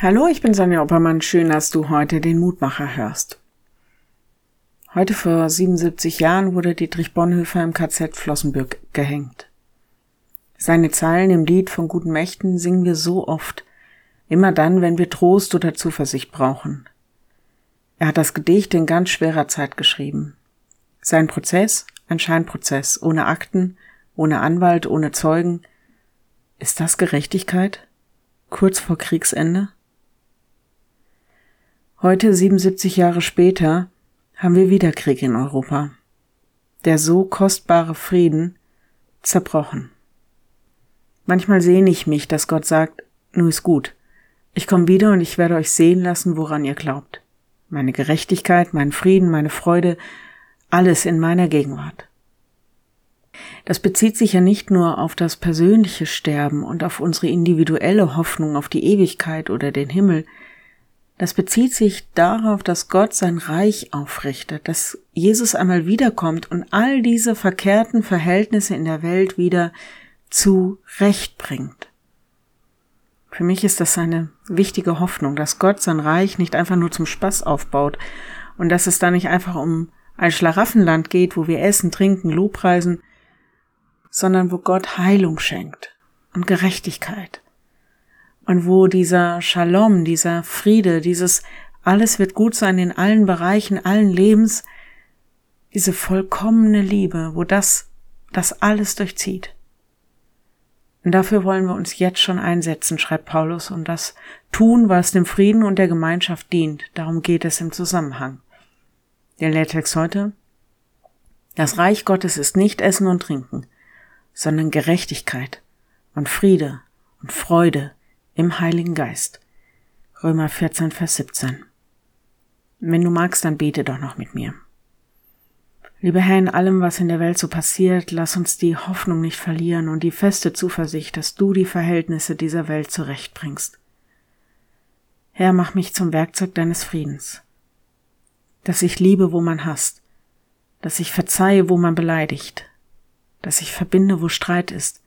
Hallo, ich bin Sonja Oppermann. Schön, dass du heute den Mutmacher hörst. Heute vor 77 Jahren wurde Dietrich Bonhoeffer im KZ Flossenbürg gehängt. Seine Zeilen im Lied von guten Mächten singen wir so oft, immer dann, wenn wir Trost oder Zuversicht brauchen. Er hat das Gedicht in ganz schwerer Zeit geschrieben. Sein Prozess, ein Scheinprozess, ohne Akten, ohne Anwalt, ohne Zeugen. Ist das Gerechtigkeit? Kurz vor Kriegsende? Heute, 77 Jahre später, haben wir wieder Krieg in Europa. Der so kostbare Frieden zerbrochen. Manchmal sehne ich mich, dass Gott sagt, nur ist gut. Ich komme wieder und ich werde euch sehen lassen, woran ihr glaubt. Meine Gerechtigkeit, mein Frieden, meine Freude, alles in meiner Gegenwart. Das bezieht sich ja nicht nur auf das persönliche Sterben und auf unsere individuelle Hoffnung auf die Ewigkeit oder den Himmel, das bezieht sich darauf, dass Gott sein Reich aufrichtet, dass Jesus einmal wiederkommt und all diese verkehrten Verhältnisse in der Welt wieder zurechtbringt. Für mich ist das eine wichtige Hoffnung, dass Gott sein Reich nicht einfach nur zum Spaß aufbaut und dass es da nicht einfach um ein Schlaraffenland geht, wo wir essen, trinken, Lobpreisen, sondern wo Gott Heilung schenkt und Gerechtigkeit und wo dieser Shalom, dieser Friede, dieses alles wird gut sein in allen Bereichen, allen Lebens, diese vollkommene Liebe, wo das, das alles durchzieht. Und dafür wollen wir uns jetzt schon einsetzen, schreibt Paulus, und das tun, was dem Frieden und der Gemeinschaft dient. Darum geht es im Zusammenhang. Der Lehrtext heute. Das Reich Gottes ist nicht Essen und Trinken, sondern Gerechtigkeit und Friede und Freude im Heiligen Geist. Römer 14, Vers 17. Wenn du magst, dann bete doch noch mit mir. Lieber Herr, in allem, was in der Welt so passiert, lass uns die Hoffnung nicht verlieren und die feste Zuversicht, dass du die Verhältnisse dieser Welt zurechtbringst. Herr, mach mich zum Werkzeug deines Friedens, dass ich liebe, wo man hasst, dass ich verzeihe, wo man beleidigt, dass ich verbinde, wo Streit ist,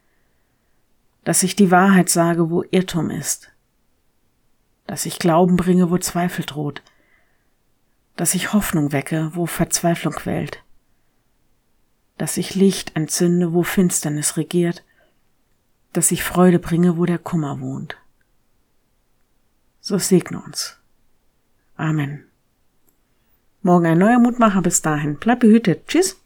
dass ich die Wahrheit sage, wo Irrtum ist, dass ich Glauben bringe, wo Zweifel droht, dass ich Hoffnung wecke, wo Verzweiflung quält, dass ich Licht entzünde, wo Finsternis regiert, dass ich Freude bringe, wo der Kummer wohnt. So segne uns. Amen. Morgen ein neuer Mutmacher. Bis dahin. Bleib behütet. Tschüss.